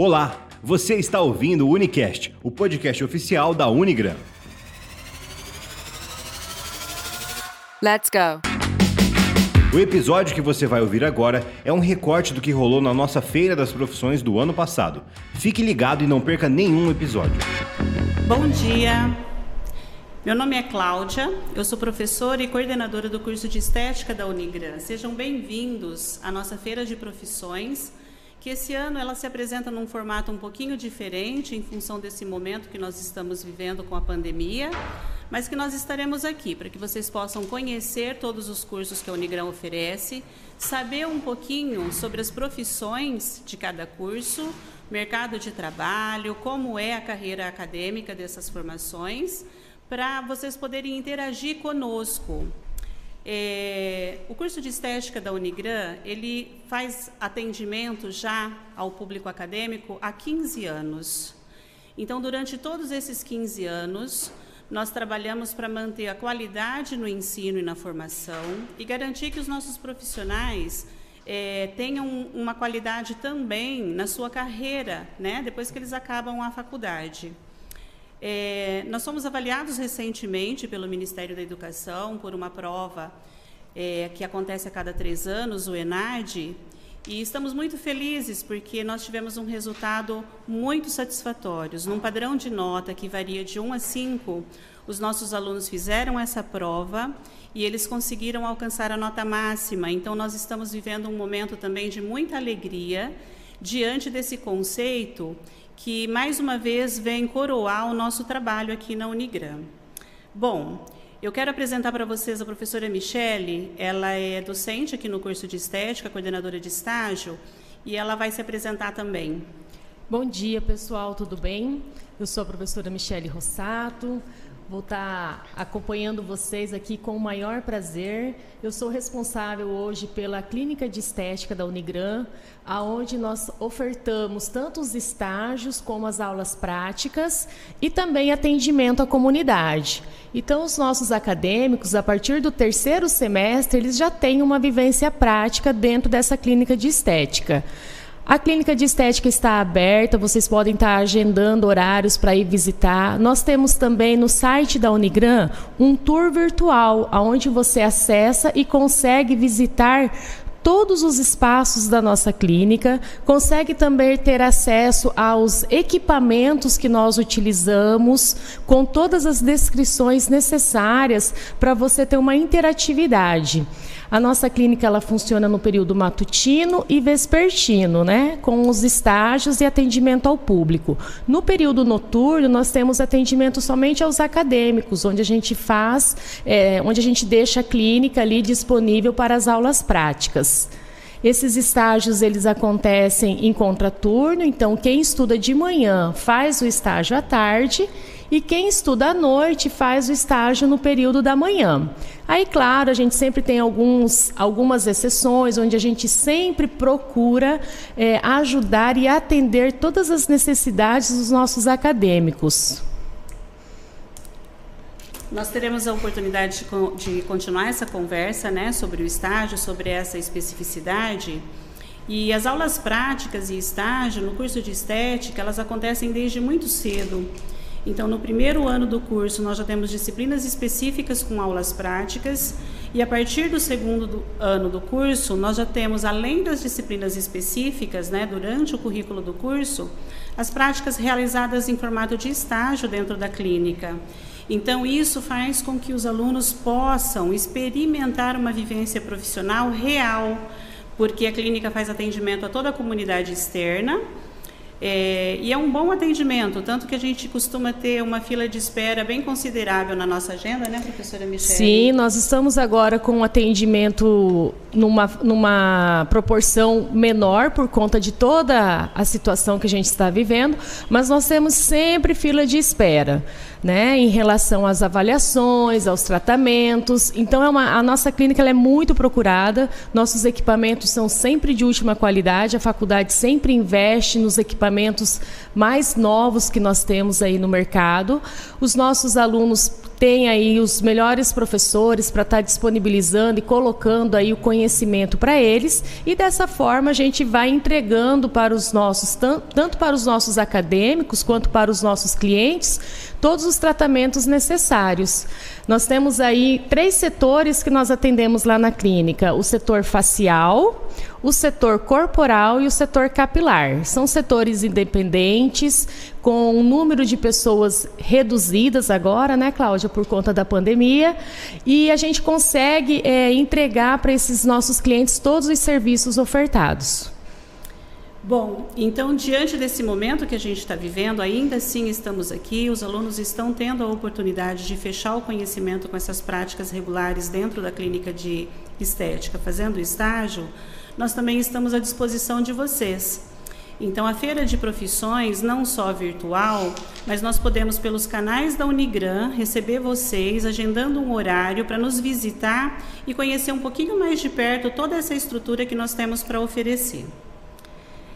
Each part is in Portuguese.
Olá, você está ouvindo o Unicast, o podcast oficial da Unigram. Let's go! O episódio que você vai ouvir agora é um recorte do que rolou na nossa Feira das Profissões do ano passado. Fique ligado e não perca nenhum episódio. Bom dia! Meu nome é Cláudia, eu sou professora e coordenadora do curso de Estética da Unigran. Sejam bem-vindos à nossa Feira de Profissões, que esse ano ela se apresenta num formato um pouquinho diferente em função desse momento que nós estamos vivendo com a pandemia, mas que nós estaremos aqui para que vocês possam conhecer todos os cursos que a Unigrão oferece, saber um pouquinho sobre as profissões de cada curso, mercado de trabalho, como é a carreira acadêmica dessas formações, para vocês poderem interagir conosco. É, o curso de estética da Unigran, ele faz atendimento já ao público acadêmico há 15 anos. Então, durante todos esses 15 anos, nós trabalhamos para manter a qualidade no ensino e na formação e garantir que os nossos profissionais é, tenham uma qualidade também na sua carreira, né, depois que eles acabam a faculdade. É, nós fomos avaliados recentemente pelo Ministério da Educação por uma prova é, que acontece a cada três anos, o ENAD, e estamos muito felizes porque nós tivemos um resultado muito satisfatório. Num padrão de nota que varia de 1 a 5, os nossos alunos fizeram essa prova e eles conseguiram alcançar a nota máxima. Então, nós estamos vivendo um momento também de muita alegria diante desse conceito que mais uma vez vem coroar o nosso trabalho aqui na Unigram. Bom, eu quero apresentar para vocês a professora Michele, ela é docente aqui no curso de Estética, coordenadora de estágio, e ela vai se apresentar também. Bom dia, pessoal, tudo bem? Eu sou a professora Michele Rossato, Vou estar acompanhando vocês aqui com o maior prazer. Eu sou responsável hoje pela Clínica de Estética da Unigran, aonde nós ofertamos tanto os estágios como as aulas práticas e também atendimento à comunidade. Então, os nossos acadêmicos, a partir do terceiro semestre, eles já têm uma vivência prática dentro dessa clínica de estética. A clínica de estética está aberta, vocês podem estar agendando horários para ir visitar. Nós temos também no site da Unigran um tour virtual, onde você acessa e consegue visitar todos os espaços da nossa clínica, consegue também ter acesso aos equipamentos que nós utilizamos, com todas as descrições necessárias para você ter uma interatividade. A nossa clínica ela funciona no período matutino e vespertino, né, com os estágios e atendimento ao público. No período noturno nós temos atendimento somente aos acadêmicos, onde a gente faz, é, onde a gente deixa a clínica ali disponível para as aulas práticas. Esses estágios eles acontecem em contraturno, então quem estuda de manhã faz o estágio à tarde e quem estuda à noite faz o estágio no período da manhã. Aí, claro, a gente sempre tem alguns, algumas exceções, onde a gente sempre procura é, ajudar e atender todas as necessidades dos nossos acadêmicos. Nós teremos a oportunidade de, de continuar essa conversa né, sobre o estágio, sobre essa especificidade. E as aulas práticas e estágio no curso de estética, elas acontecem desde muito cedo. Então, no primeiro ano do curso, nós já temos disciplinas específicas com aulas práticas, e a partir do segundo do ano do curso, nós já temos, além das disciplinas específicas, né, durante o currículo do curso, as práticas realizadas em formato de estágio dentro da clínica. Então, isso faz com que os alunos possam experimentar uma vivência profissional real, porque a clínica faz atendimento a toda a comunidade externa é, e é um bom atendimento, tanto que a gente costuma ter uma fila de espera bem considerável na nossa agenda, né, professora Michelle? Sim, nós estamos agora com um atendimento numa, numa proporção menor por conta de toda a situação que a gente está vivendo, mas nós temos sempre fila de espera né, em relação às avaliações, aos tratamentos. Então, é uma, a nossa clínica é muito procurada, nossos equipamentos são sempre de última qualidade, a faculdade sempre investe nos equipamentos mais novos que nós temos aí no mercado. Os nossos alunos tem aí os melhores professores para estar tá disponibilizando e colocando aí o conhecimento para eles e dessa forma a gente vai entregando para os nossos tanto para os nossos acadêmicos quanto para os nossos clientes todos os tratamentos necessários. Nós temos aí três setores que nós atendemos lá na clínica: o setor facial, o setor corporal e o setor capilar. São setores independentes, com um número de pessoas reduzidas agora, né, Cláudia, por conta da pandemia, e a gente consegue é, entregar para esses nossos clientes todos os serviços ofertados. Bom, então, diante desse momento que a gente está vivendo, ainda assim estamos aqui, os alunos estão tendo a oportunidade de fechar o conhecimento com essas práticas regulares dentro da clínica de estética, fazendo estágio, nós também estamos à disposição de vocês. Então, a feira de profissões, não só virtual, mas nós podemos, pelos canais da Unigran, receber vocês, agendando um horário para nos visitar e conhecer um pouquinho mais de perto toda essa estrutura que nós temos para oferecer.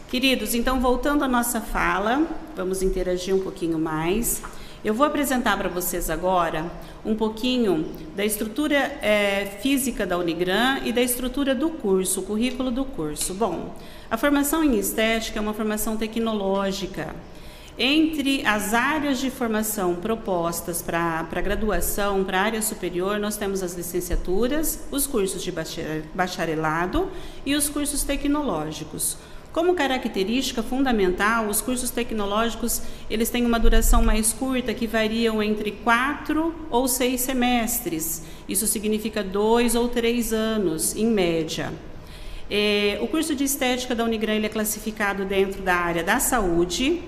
Queridos, então voltando à nossa fala, vamos interagir um pouquinho mais. Eu vou apresentar para vocês agora um pouquinho da estrutura é, física da Unigran e da estrutura do curso, o currículo do curso. Bom, a formação em estética é uma formação tecnológica. Entre as áreas de formação propostas para graduação, para a área superior, nós temos as licenciaturas, os cursos de bacharelado e os cursos tecnológicos. Como característica fundamental, os cursos tecnológicos eles têm uma duração mais curta, que variam entre quatro ou seis semestres. Isso significa dois ou três anos, em média. É, o curso de estética da Unigran é classificado dentro da área da saúde.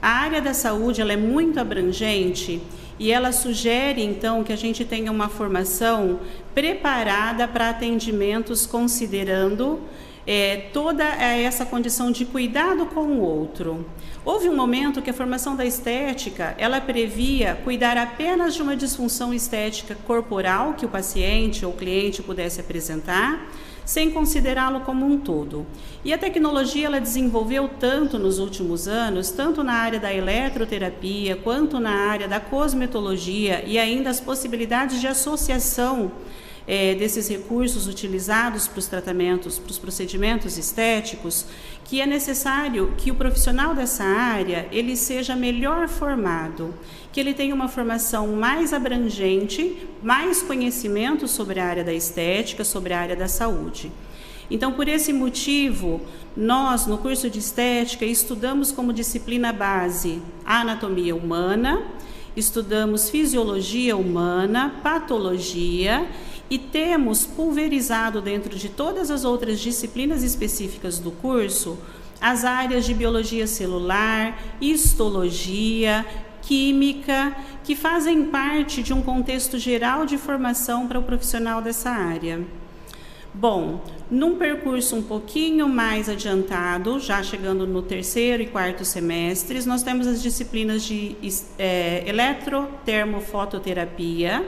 A área da saúde ela é muito abrangente e ela sugere então que a gente tenha uma formação preparada para atendimentos considerando é, toda essa condição de cuidado com o outro. Houve um momento que a formação da estética ela previa cuidar apenas de uma disfunção estética corporal que o paciente ou cliente pudesse apresentar, sem considerá-lo como um todo. E a tecnologia ela desenvolveu tanto nos últimos anos, tanto na área da eletroterapia quanto na área da cosmetologia e ainda as possibilidades de associação é, desses recursos utilizados para os tratamentos, para os procedimentos estéticos, que é necessário que o profissional dessa área ele seja melhor formado, que ele tenha uma formação mais abrangente, mais conhecimento sobre a área da estética, sobre a área da saúde. Então, por esse motivo, nós, no curso de estética, estudamos como disciplina base a anatomia humana, estudamos fisiologia humana, patologia e temos pulverizado dentro de todas as outras disciplinas específicas do curso as áreas de biologia celular, histologia, química, que fazem parte de um contexto geral de formação para o profissional dessa área. Bom, num percurso um pouquinho mais adiantado, já chegando no terceiro e quarto semestres, nós temos as disciplinas de é, eletrotermofototerapia,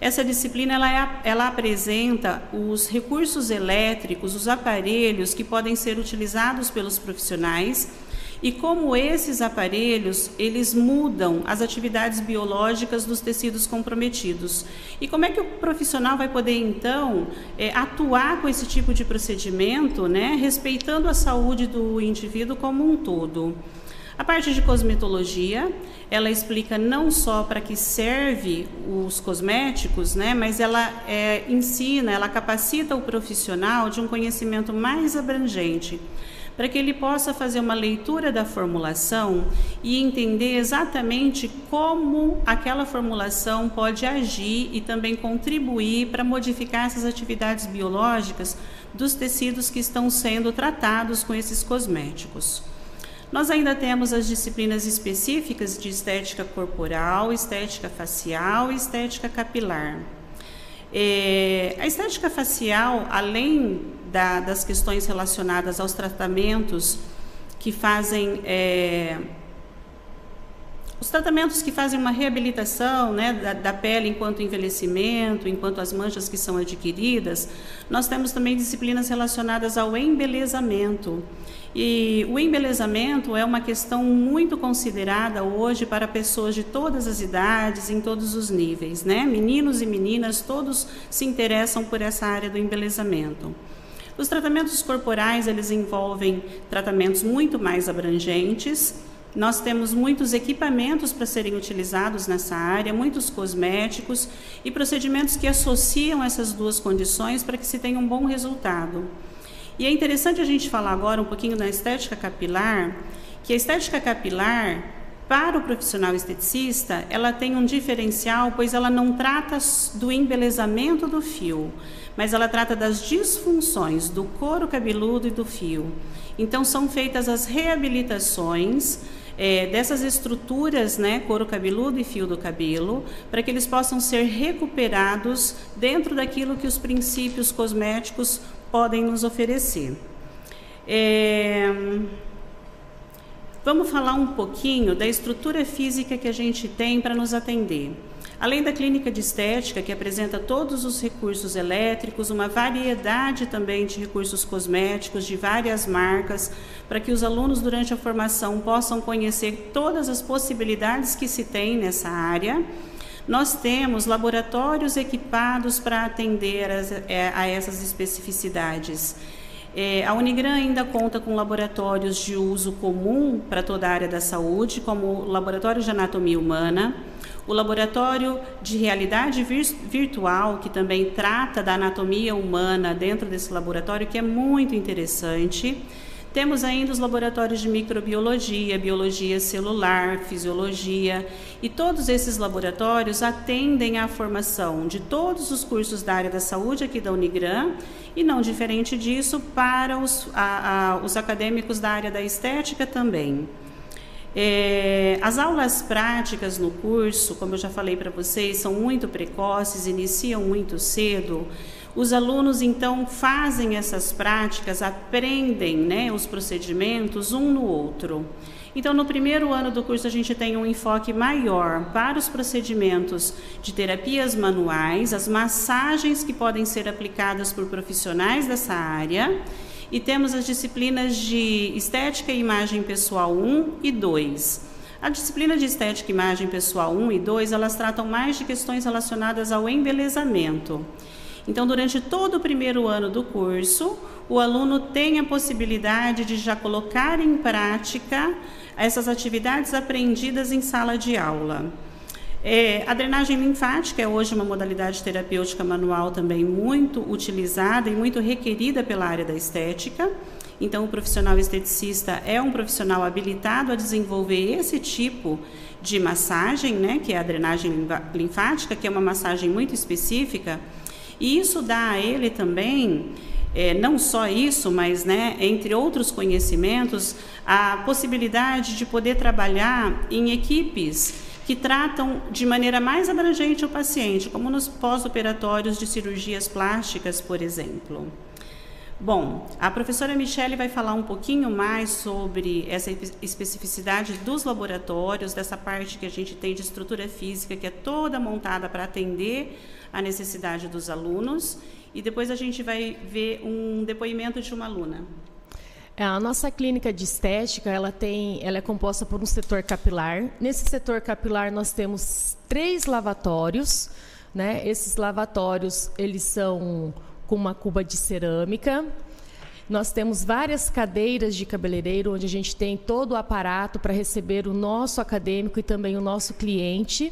essa disciplina ela, é, ela apresenta os recursos elétricos, os aparelhos que podem ser utilizados pelos profissionais e como esses aparelhos eles mudam as atividades biológicas dos tecidos comprometidos e como é que o profissional vai poder então é, atuar com esse tipo de procedimento, né, respeitando a saúde do indivíduo como um todo. A parte de cosmetologia, ela explica não só para que serve os cosméticos, né, mas ela é, ensina, ela capacita o profissional de um conhecimento mais abrangente, para que ele possa fazer uma leitura da formulação e entender exatamente como aquela formulação pode agir e também contribuir para modificar essas atividades biológicas dos tecidos que estão sendo tratados com esses cosméticos. Nós ainda temos as disciplinas específicas de estética corporal, estética facial e estética capilar. É, a estética facial, além da, das questões relacionadas aos tratamentos que fazem é, Os tratamentos que fazem uma reabilitação né, da, da, pele enquanto envelhecimento, enquanto as manchas que são adquiridas, nós temos também disciplinas relacionadas ao embelezamento. E o embelezamento é uma questão muito considerada hoje para pessoas de todas as idades, em todos os níveis, né? Meninos e meninas, todos se interessam por essa área do embelezamento. Os tratamentos corporais, eles envolvem tratamentos muito mais abrangentes, nós temos muitos equipamentos para serem utilizados nessa área, muitos cosméticos e procedimentos que associam essas duas condições para que se tenha um bom resultado. E é interessante a gente falar agora um pouquinho da estética capilar, que a estética capilar, para o profissional esteticista, ela tem um diferencial, pois ela não trata do embelezamento do fio, mas ela trata das disfunções do couro cabeludo e do fio. Então, são feitas as reabilitações é, dessas estruturas, né, couro cabeludo e fio do cabelo, para que eles possam ser recuperados dentro daquilo que os princípios cosméticos podem nos oferecer. É, vamos falar um pouquinho da estrutura física que a gente tem para nos atender. Além da clínica de estética, que apresenta todos os recursos elétricos, uma variedade também de recursos cosméticos de várias marcas, para que os alunos, durante a formação, possam conhecer todas as possibilidades que se tem nessa área. Nós temos laboratórios equipados para atender é, a, essas especificidades. É, a Unigran ainda conta com laboratórios de uso comum para toda a área da saúde, como o Laboratório de Anatomia Humana, o laboratório de realidade virtual, que também trata da anatomia humana dentro desse laboratório, que é muito interessante. Temos ainda os laboratórios de microbiologia, biologia celular, fisiologia, e todos esses laboratórios atendem à formação de todos os cursos da área da saúde aqui da Unigran, e não diferente disso para os, a, a, os acadêmicos da área da estética também. É, as aulas práticas no curso, como eu já falei para vocês, são muito precoces, iniciam muito cedo. Os alunos então fazem essas práticas, aprendem né, os procedimentos um no outro. Então, no primeiro ano do curso, a gente tem um enfoque maior para os procedimentos de terapias manuais, as massagens que podem ser aplicadas por profissionais dessa área e temos as disciplinas de Estética e Imagem Pessoal 1 e 2. A disciplina de Estética e Imagem Pessoal 1 e 2, elas tratam mais de questões relacionadas ao embelezamento. Então, durante todo o primeiro ano do curso, o aluno tem a possibilidade de já colocar em prática essas atividades aprendidas em sala de aula. É, a drenagem linfática é hoje uma modalidade terapêutica manual também muito utilizada e muito requerida pela área da estética. Então, o profissional esteticista é um profissional habilitado a desenvolver esse tipo de massagem, né, que é a drenagem linfática, que é uma massagem muito específica, e isso dá a ele também é, não só isso, mas né, entre outros conhecimentos, a possibilidade de poder trabalhar em equipes que tratam de maneira mais abrangente o paciente, como nos pós-operatórios de cirurgias plásticas, por exemplo. Bom, a professora Michele vai falar um pouquinho mais sobre essa especificidade dos laboratórios, dessa parte que a gente tem de estrutura física, que é toda montada para atender a necessidade dos alunos, e depois a gente vai ver um depoimento de uma aluna. É, a nossa clínica de estética, ela tem, ela é composta por um setor capilar. Nesse setor capilar nós temos três lavatórios, né? Esses lavatórios, eles são com uma cuba de cerâmica. Nós temos várias cadeiras de cabeleireiro onde a gente tem todo o aparato para receber o nosso acadêmico e também o nosso cliente,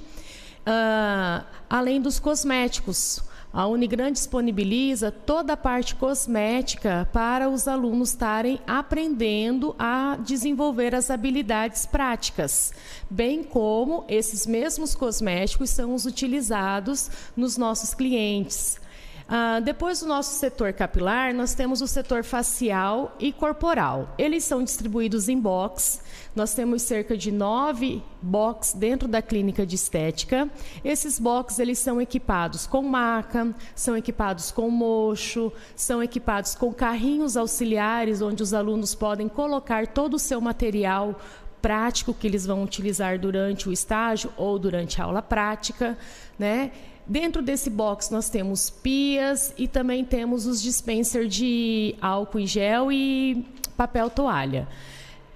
uh, além dos cosméticos. A Unigran disponibiliza toda a parte cosmética para os alunos estarem aprendendo a desenvolver as habilidades práticas, bem como esses mesmos cosméticos são os utilizados nos nossos clientes. Ah, depois do nosso setor capilar, nós temos o setor facial e corporal. Eles são distribuídos em box. Nós temos cerca de nove box dentro da clínica de estética. Esses box eles são equipados com maca, são equipados com mocho, são equipados com carrinhos auxiliares onde os alunos podem colocar todo o seu material prático que eles vão utilizar durante o estágio ou durante a aula prática, né? Dentro desse box nós temos pias e também temos os dispensers de álcool em gel e papel toalha.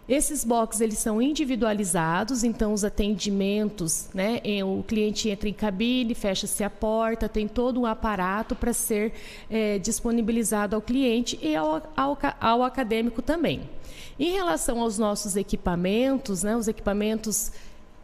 Esses boxes eles são individualizados, então os atendimentos, né, o cliente entra em cabine, fecha-se a porta, tem todo um aparato para ser é, disponibilizado ao cliente e ao, ao, ao acadêmico também. Em relação aos nossos equipamentos, né, os equipamentos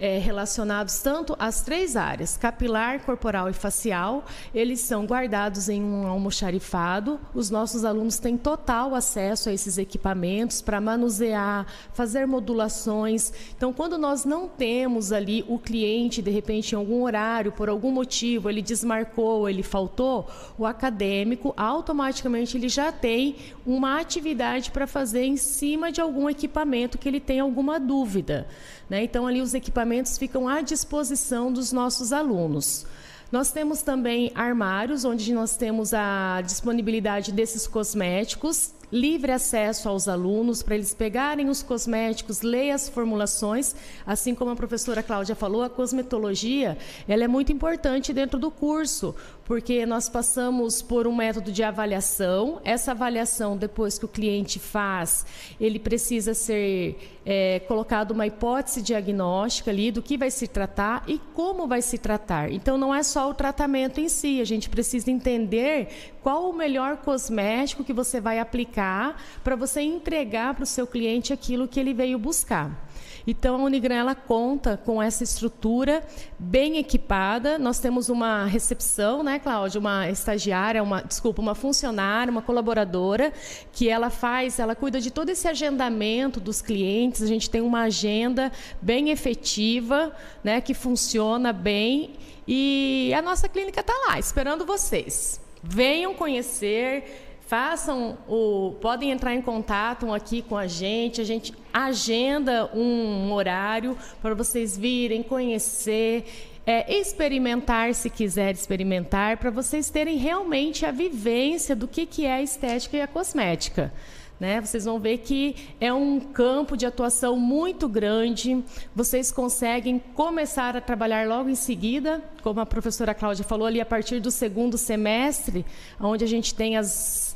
é, relacionados tanto às três áreas, capilar, corporal e facial. Eles são guardados em um almoxarifado. Os nossos alunos têm total acesso a esses equipamentos para manusear, fazer modulações. Então, quando nós não temos ali o cliente, de repente, em algum horário, por algum motivo, ele desmarcou, ele faltou, o acadêmico automaticamente ele já tem uma atividade para fazer em cima de algum equipamento que ele tem alguma dúvida. Né? Então, ali os equipamentos ficam à disposição dos nossos alunos. Nós temos também armários, onde nós temos a disponibilidade desses cosméticos, livre acesso aos alunos para eles pegarem os cosméticos, ler as formulações, assim como a professora Cláudia falou, a cosmetologia, ela é muito importante dentro do curso, porque nós passamos por um método de avaliação. Essa avaliação, depois que o cliente faz, ele precisa ser é, colocado uma hipótese diagnóstica ali do que vai se tratar e como vai se tratar. Então, não é só o tratamento em si, a gente precisa entender qual o melhor cosmético que você vai aplicar para você entregar para o seu cliente aquilo que ele veio buscar. Então, a Unigran ela conta com essa estrutura bem equipada. Nós temos uma recepção, né, Cláudia? Uma estagiária, uma, desculpa, uma funcionária, uma colaboradora, que ela faz, ela cuida de todo esse agendamento dos clientes. A gente tem uma agenda bem efetiva, né, que funciona bem. E a nossa clínica está lá, esperando vocês. Venham conhecer, façam o, podem entrar em contato aqui com a gente, a gente agenda um horário para vocês virem conhecer, é, experimentar se quiser experimentar, para vocês terem realmente a vivência do que, que é a estética e a cosmética. Né? Vocês vão ver que é um campo de atuação muito grande. Vocês conseguem começar a trabalhar logo em seguida, como a professora Cláudia falou ali, a partir do segundo semestre, onde a gente tem as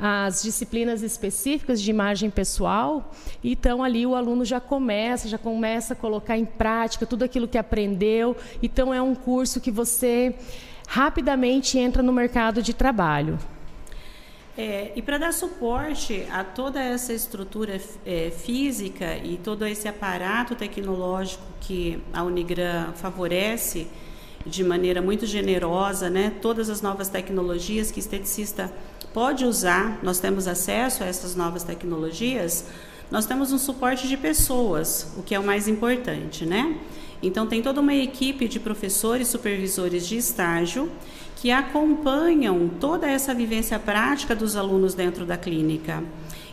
as disciplinas específicas de imagem pessoal, então ali o aluno já começa, já começa a colocar em prática tudo aquilo que aprendeu. Então é um curso que você rapidamente entra no mercado de trabalho. É, e para dar suporte a toda essa estrutura é, física e todo esse aparato tecnológico que a Unigran favorece de maneira muito generosa, né, todas as novas tecnologias que esteticista pode usar, nós temos acesso a essas novas tecnologias, nós temos um suporte de pessoas, o que é o mais importante, né? Então, tem toda uma equipe de professores, supervisores de estágio que acompanham toda essa vivência prática dos alunos dentro da clínica.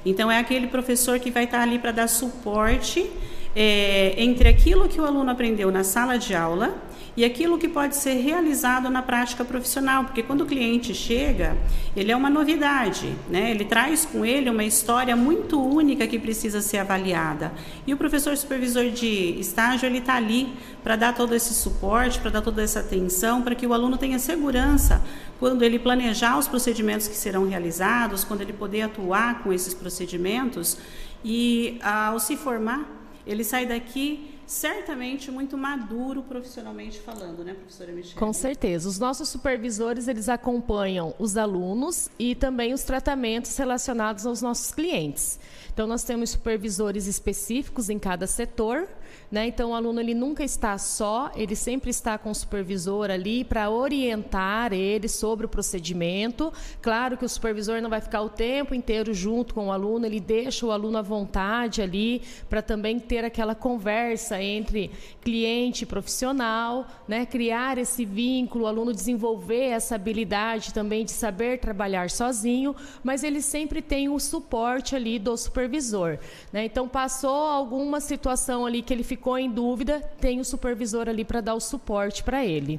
Então, é aquele professor que vai estar ali para dar suporte é, entre aquilo que o aluno aprendeu na sala de aula e aquilo que pode ser realizado na prática profissional, porque quando o cliente chega, ele é uma novidade, né? ele traz com ele uma história muito única que precisa ser avaliada. E o professor supervisor de estágio, ele está ali para dar todo esse suporte, para dar toda essa atenção, para que o aluno tenha segurança quando ele planejar os procedimentos que serão realizados, quando ele poder atuar com esses procedimentos e ao se formar, ele sai daqui certamente muito maduro profissionalmente falando, né, professora Michelle? Com certeza. Os nossos supervisores, eles acompanham os alunos e também os tratamentos relacionados aos nossos clientes. Então, nós temos supervisores específicos em cada setor, né? Então, o aluno ele nunca está só, ele sempre está com o supervisor ali para orientar ele sobre o procedimento. Claro que o supervisor não vai ficar o tempo inteiro junto com o aluno, ele deixa o aluno à vontade ali para também ter aquela conversa entre cliente e profissional, né? criar esse vínculo, o aluno desenvolver essa habilidade também de saber trabalhar sozinho, mas ele sempre tem o suporte ali do supervisor. Né? Então, passou alguma situação ali que ele ficou em dúvida, tem o supervisor ali para dar o suporte para ele.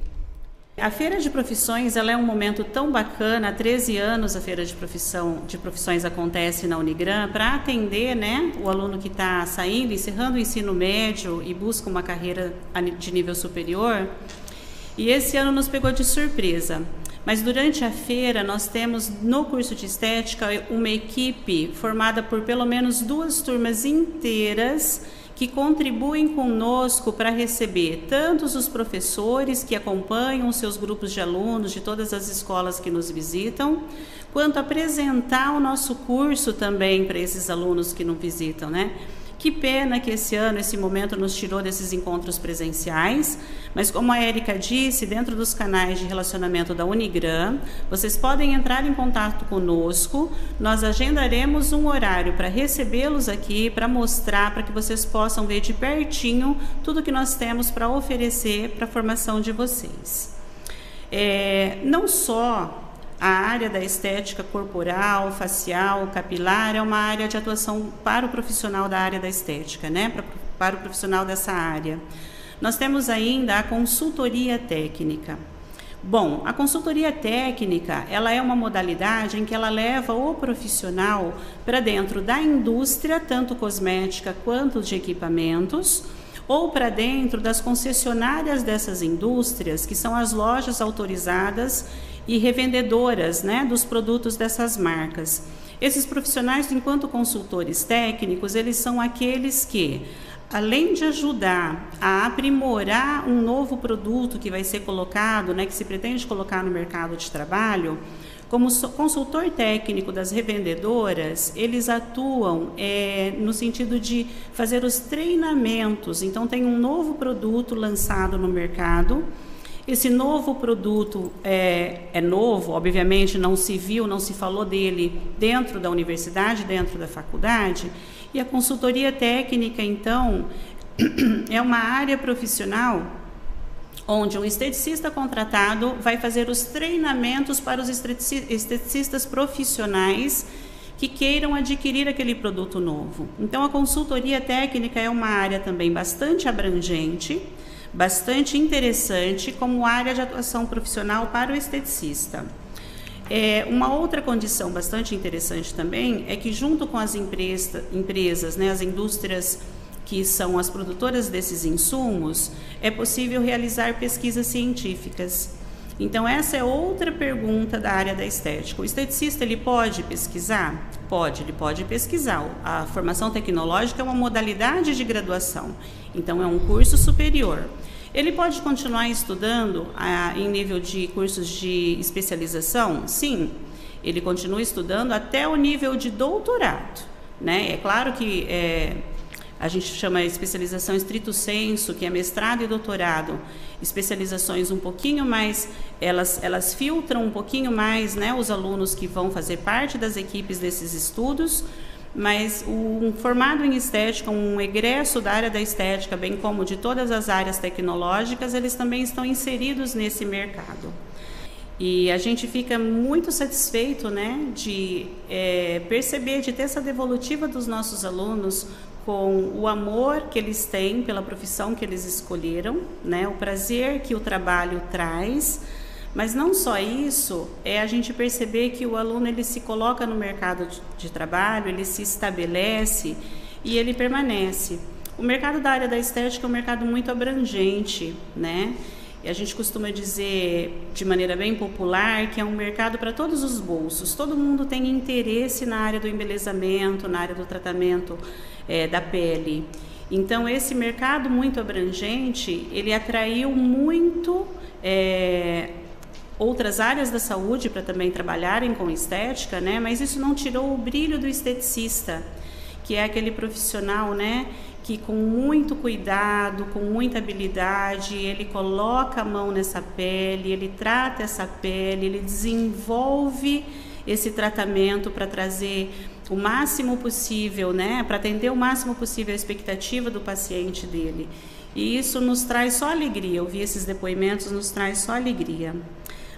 A feira de profissões ela é um momento tão bacana. Há 13 anos a feira de profissão de profissões acontece na Unigran para atender, né, o aluno que está saindo, encerrando o ensino médio e busca uma carreira de nível superior. E esse ano nos pegou de surpresa. Mas durante a feira nós temos no curso de estética uma equipe formada por pelo menos duas turmas inteiras que contribuem conosco para receber tantos os professores que acompanham seus grupos de alunos de todas as escolas que nos visitam, quanto apresentar o nosso curso também para esses alunos que não visitam, né? Que pena que esse ano, esse momento, nos tirou desses encontros presenciais, mas como a Érica disse, dentro dos canais de relacionamento da Unigram, vocês podem entrar em contato conosco, nós agendaremos um horário para recebê-los aqui, para mostrar, para que vocês possam ver de pertinho tudo que nós temos para oferecer para a formação de vocês. É, não só a área da estética corporal, facial, capilar é uma área de atuação para o profissional da área da estética, né? para, para o profissional dessa área. Nós temos ainda a consultoria técnica. Bom, a consultoria técnica, ela é uma modalidade em que ela leva o profissional para dentro da indústria, tanto cosmética quanto de equipamentos, ou para dentro das concessionárias dessas indústrias, que são as lojas autorizadas e revendedoras né, dos produtos dessas marcas. Esses profissionais, enquanto consultores técnicos, eles são aqueles que, além de ajudar a aprimorar um novo produto que vai ser colocado, né, que se pretende colocar no mercado de trabalho, como consultor técnico das revendedoras, eles atuam é, no sentido de fazer os treinamentos. Então, tem um novo produto lançado no mercado esse novo produto é, é novo, obviamente não se viu, não se falou dele dentro da universidade, dentro da faculdade, e a consultoria técnica, então, é uma área profissional onde um esteticista contratado vai fazer os treinamentos para os esteticistas profissionais que queiram adquirir aquele produto novo. Então, a consultoria técnica é uma área também bastante abrangente bastante interessante como área de atuação profissional para o esteticista. É, uma outra condição bastante interessante também é que, junto com as empresa, empresas, né, as indústrias que são as produtoras desses insumos, é possível realizar pesquisas científicas. Então, essa é outra pergunta da área da estética. O esteticista ele pode pesquisar? Pode, ele pode pesquisar. A formação tecnológica é uma modalidade de graduação, então é um curso superior. Ele pode continuar estudando ah, em nível de cursos de especialização? Sim, ele continua estudando até o nível de doutorado. Né? É claro que é, a gente chama especialização estrito senso, que é mestrado e doutorado. Especializações um pouquinho mais, elas, elas filtram um pouquinho mais né, os alunos que vão fazer parte das equipes desses estudos, mas um formado em estética, um egresso da área da estética, bem como de todas as áreas tecnológicas, eles também estão inseridos nesse mercado. E a gente fica muito satisfeito né, de é, perceber, de ter essa devolutiva dos nossos alunos com o amor que eles têm pela profissão que eles escolheram, né, o prazer que o trabalho traz, mas não só isso, é a gente perceber que o aluno ele se coloca no mercado de, de trabalho, ele se estabelece e ele permanece. O mercado da área da estética é um mercado muito abrangente, né? E a gente costuma dizer de maneira bem popular que é um mercado para todos os bolsos. Todo mundo tem interesse na área do embelezamento, na área do tratamento é, da pele. Então esse mercado muito abrangente ele atraiu muito é, outras áreas da saúde para também trabalharem com estética, né? Mas isso não tirou o brilho do esteticista, que é aquele profissional, né? Que com muito cuidado, com muita habilidade, ele coloca a mão nessa pele, ele trata essa pele, ele desenvolve esse tratamento para trazer o máximo possível, né? Para atender o máximo possível a expectativa do paciente dele. E isso nos traz só alegria. Ouvir esses depoimentos nos traz só alegria.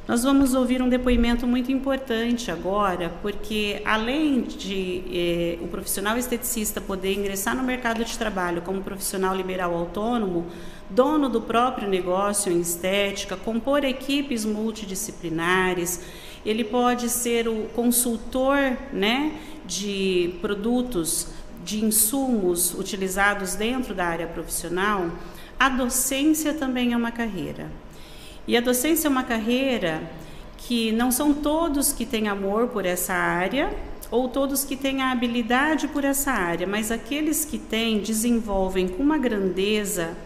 Nós vamos ouvir um depoimento muito importante agora, porque além de eh, o profissional esteticista poder ingressar no mercado de trabalho como profissional liberal autônomo, dono do próprio negócio em estética, compor equipes multidisciplinares, ele pode ser o consultor né, de produtos, de insumos utilizados dentro da área profissional. A docência também é uma carreira. E a docência é uma carreira que não são todos que têm amor por essa área ou todos que têm a habilidade por essa área, mas aqueles que têm desenvolvem com uma grandeza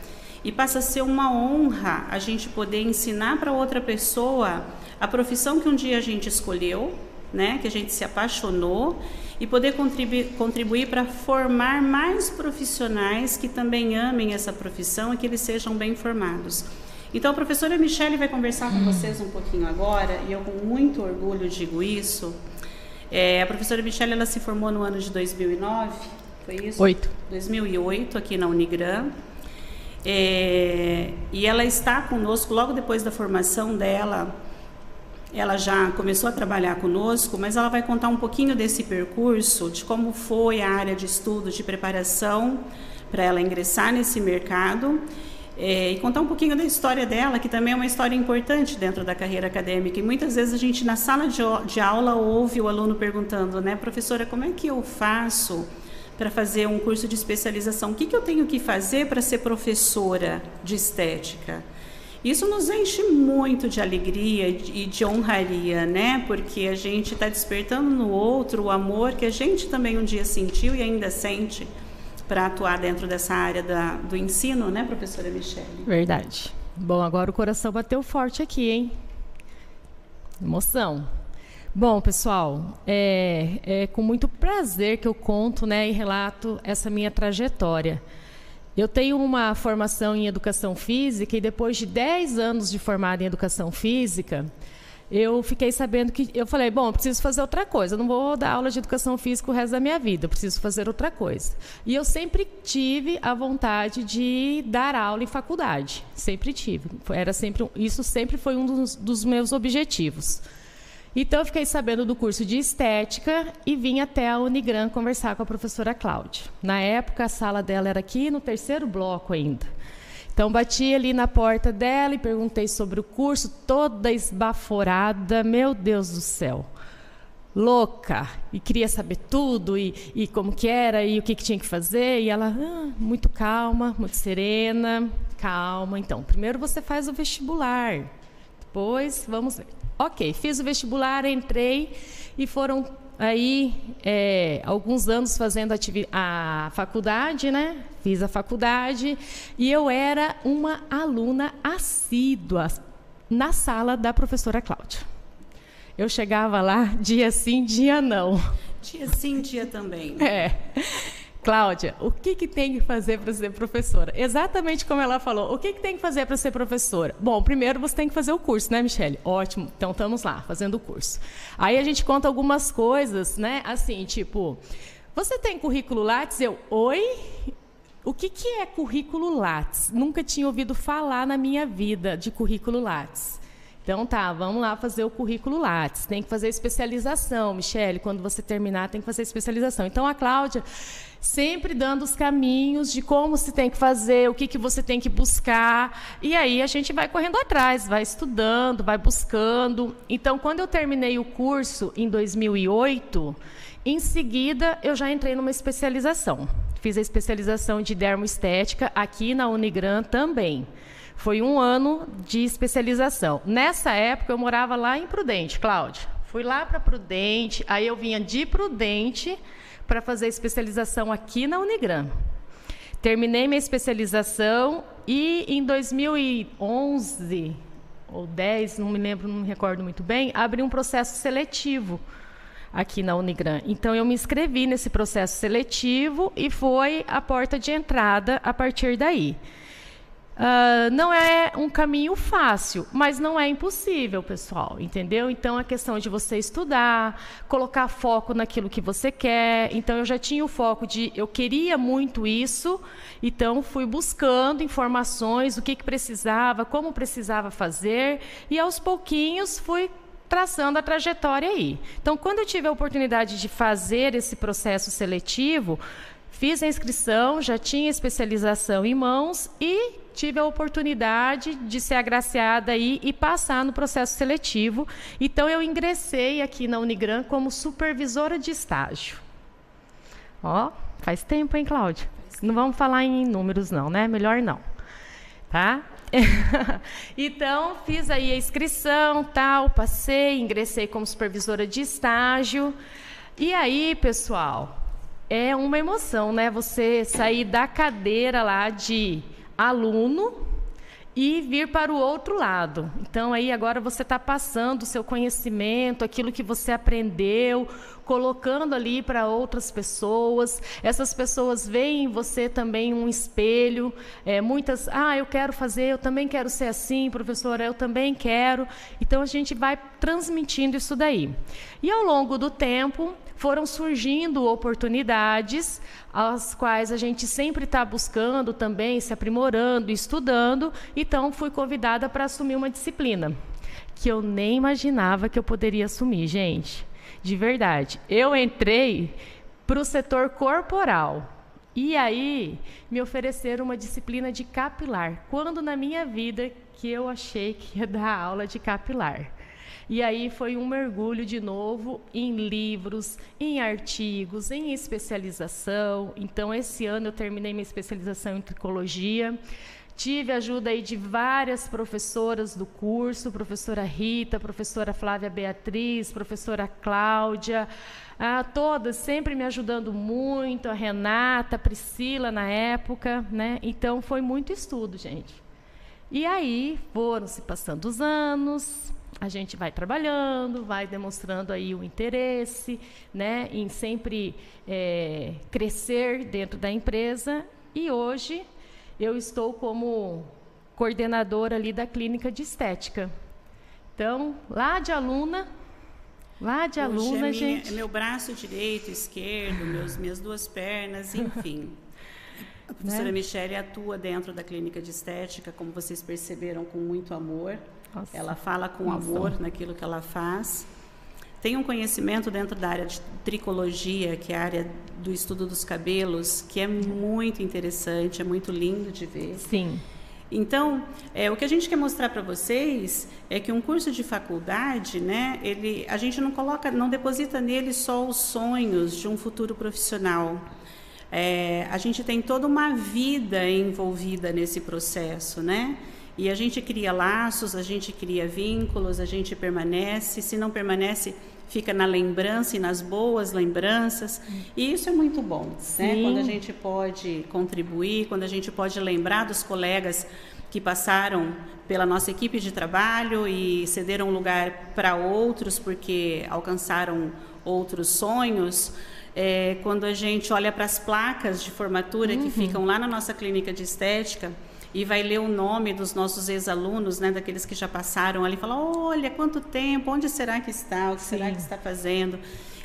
e passa a ser uma honra a gente poder ensinar para outra pessoa a profissão que um dia a gente escolheu, né, que a gente se apaixonou e poder contribuir, contribuir para formar mais profissionais que também amem essa profissão e que eles sejam bem formados. Então, a professora Michele vai conversar com vocês um pouquinho agora, e eu com muito orgulho digo isso. É, a professora Michele ela se formou no ano de 2009, foi isso? Oito. 2008, aqui na Unigran. É, e ela está conosco logo depois da formação dela. Ela já começou a trabalhar conosco, mas ela vai contar um pouquinho desse percurso, de como foi a área de estudo, de preparação para ela ingressar nesse mercado é, e contar um pouquinho da história dela, que também é uma história importante dentro da carreira acadêmica. E muitas vezes a gente, na sala de, de aula, ouve o aluno perguntando, né, professora, como é que eu faço para fazer um curso de especialização? O que, que eu tenho que fazer para ser professora de estética? Isso nos enche muito de alegria e de honraria, né? Porque a gente está despertando no outro o amor que a gente também um dia sentiu e ainda sente para atuar dentro dessa área da, do ensino, né, professora Michele? Verdade. Bom, agora o coração bateu forte aqui, hein? Emoção. Bom, pessoal, é, é, com muito prazer que eu conto né, e relato essa minha trajetória. Eu tenho uma formação em educação física e depois de 10 anos de formada em educação física, eu fiquei sabendo que. Eu falei, bom, eu preciso fazer outra coisa. Eu não vou dar aula de educação física o resto da minha vida. Eu preciso fazer outra coisa. E eu sempre tive a vontade de dar aula em faculdade. Sempre tive. Era sempre, isso sempre foi um dos, dos meus objetivos. Então, eu fiquei sabendo do curso de estética e vim até a Unigran conversar com a professora Cláudia. Na época, a sala dela era aqui no terceiro bloco ainda. Então, bati ali na porta dela e perguntei sobre o curso, toda esbaforada, meu Deus do céu. Louca, e queria saber tudo, e, e como que era, e o que, que tinha que fazer. E ela, ah, muito calma, muito serena, calma. Então, primeiro você faz o vestibular, depois vamos ver. Ok, fiz o vestibular, entrei, e foram aí é, alguns anos fazendo a faculdade, né? Fiz a faculdade e eu era uma aluna assídua na sala da professora Cláudia. Eu chegava lá dia sim, dia não. Dia sim, dia também. É. Cláudia, o que, que tem que fazer para ser professora? Exatamente como ela falou. O que, que tem que fazer para ser professora? Bom, primeiro você tem que fazer o curso, né, Michele? Ótimo. Então estamos lá, fazendo o curso. Aí a gente conta algumas coisas, né? Assim, tipo, você tem currículo Lattes? Eu, oi? O que, que é currículo Lattes? Nunca tinha ouvido falar na minha vida de currículo Lattes. Então tá, vamos lá fazer o currículo Lattes. Tem que fazer especialização, Michele. Quando você terminar, tem que fazer especialização. Então a Cláudia sempre dando os caminhos de como se tem que fazer, o que, que você tem que buscar. E aí a gente vai correndo atrás, vai estudando, vai buscando. Então, quando eu terminei o curso em 2008, em seguida eu já entrei numa especialização. Fiz a especialização de dermoestética aqui na Unigran também. Foi um ano de especialização. Nessa época eu morava lá em Prudente, Cláudia. Fui lá para Prudente, aí eu vinha de Prudente para fazer especialização aqui na Unigran. Terminei minha especialização e em 2011 ou 10, não me lembro, não me recordo muito bem, abri um processo seletivo aqui na Unigran. Então eu me inscrevi nesse processo seletivo e foi a porta de entrada a partir daí. Uh, não é um caminho fácil, mas não é impossível, pessoal, entendeu? Então, a questão de você estudar, colocar foco naquilo que você quer. Então, eu já tinha o foco de eu queria muito isso, então fui buscando informações, o que, que precisava, como precisava fazer, e aos pouquinhos fui traçando a trajetória aí. Então, quando eu tive a oportunidade de fazer esse processo seletivo, fiz a inscrição, já tinha especialização em mãos e tive a oportunidade de ser agraciada aí e passar no processo seletivo. Então, eu ingressei aqui na Unigran como supervisora de estágio. Ó, faz tempo, hein, Cláudia? Não vamos falar em números, não, né? Melhor não. Tá? então, fiz aí a inscrição, tal, passei, ingressei como supervisora de estágio. E aí, pessoal, é uma emoção, né? Você sair da cadeira lá de aluno e vir para o outro lado. Então, aí agora você está passando o seu conhecimento, aquilo que você aprendeu, colocando ali para outras pessoas. Essas pessoas veem em você também um espelho. É, muitas, ah, eu quero fazer, eu também quero ser assim, professora, eu também quero. Então, a gente vai transmitindo isso daí. E ao longo do tempo, foram surgindo oportunidades, as quais a gente sempre está buscando também, se aprimorando, estudando. Então, fui convidada para assumir uma disciplina que eu nem imaginava que eu poderia assumir, gente. De verdade. Eu entrei para o setor corporal. E aí me ofereceram uma disciplina de capilar. Quando na minha vida que eu achei que ia dar aula de capilar. E aí foi um mergulho de novo em livros, em artigos, em especialização. Então, esse ano eu terminei minha especialização em tricologia. Tive ajuda aí de várias professoras do curso, professora Rita, professora Flávia Beatriz, professora Cláudia, ah, todas sempre me ajudando muito, a Renata, a Priscila na época, né? Então foi muito estudo, gente. E aí foram se passando os anos, a gente vai trabalhando, vai demonstrando aí o interesse, né, em sempre é, crescer dentro da empresa. E hoje eu estou como coordenadora ali da clínica de estética. Então, lá de aluna, lá de Hoje aluna, é minha, gente. É meu braço direito, esquerdo, meus, minhas duas pernas, enfim. A professora né? Michele atua dentro da clínica de estética, como vocês perceberam, com muito amor. Nossa. Ela fala com Nossa. amor naquilo que ela faz. Tem um conhecimento dentro da área de tricologia, que é a área do estudo dos cabelos, que é muito interessante, é muito lindo de ver. Sim. Então, é, o que a gente quer mostrar para vocês é que um curso de faculdade, né, ele, a gente não coloca, não deposita nele só os sonhos de um futuro profissional. É, a gente tem toda uma vida envolvida nesse processo, né? E a gente cria laços, a gente cria vínculos, a gente permanece. Se não permanece, fica na lembrança e nas boas lembranças. E isso é muito bom, né? Quando a gente pode contribuir, quando a gente pode lembrar dos colegas que passaram pela nossa equipe de trabalho e cederam lugar para outros porque alcançaram outros sonhos. É, quando a gente olha para as placas de formatura uhum. que ficam lá na nossa clínica de estética, e vai ler o nome dos nossos ex-alunos, né, daqueles que já passaram ali, fala, olha, quanto tempo, onde será que está, o que Sim. será que está fazendo?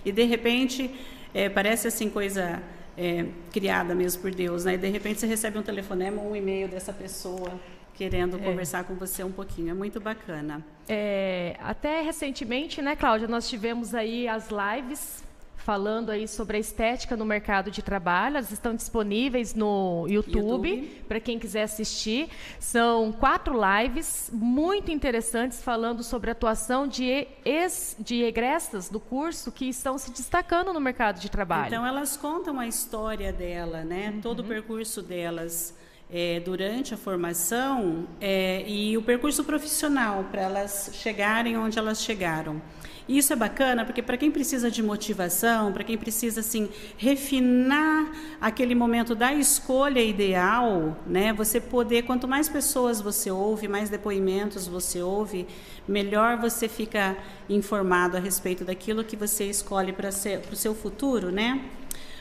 E de repente é, parece assim coisa é, criada mesmo por Deus, né? E de repente você recebe um telefonema ou um e-mail dessa pessoa querendo é. conversar com você um pouquinho. É muito bacana. É, até recentemente, né, Cláudia, nós tivemos aí as lives falando aí sobre a estética no mercado de trabalho. Elas estão disponíveis no YouTube, YouTube. para quem quiser assistir. São quatro lives muito interessantes falando sobre a atuação de, ex, de egressas do curso que estão se destacando no mercado de trabalho. Então, elas contam a história dela, né? Uhum. todo o percurso delas. É, durante a formação é, e o percurso profissional para elas chegarem onde elas chegaram. Isso é bacana porque para quem precisa de motivação, para quem precisa assim refinar aquele momento da escolha ideal, né? Você poder quanto mais pessoas você ouve, mais depoimentos você ouve, melhor você fica informado a respeito daquilo que você escolhe para o seu futuro, né?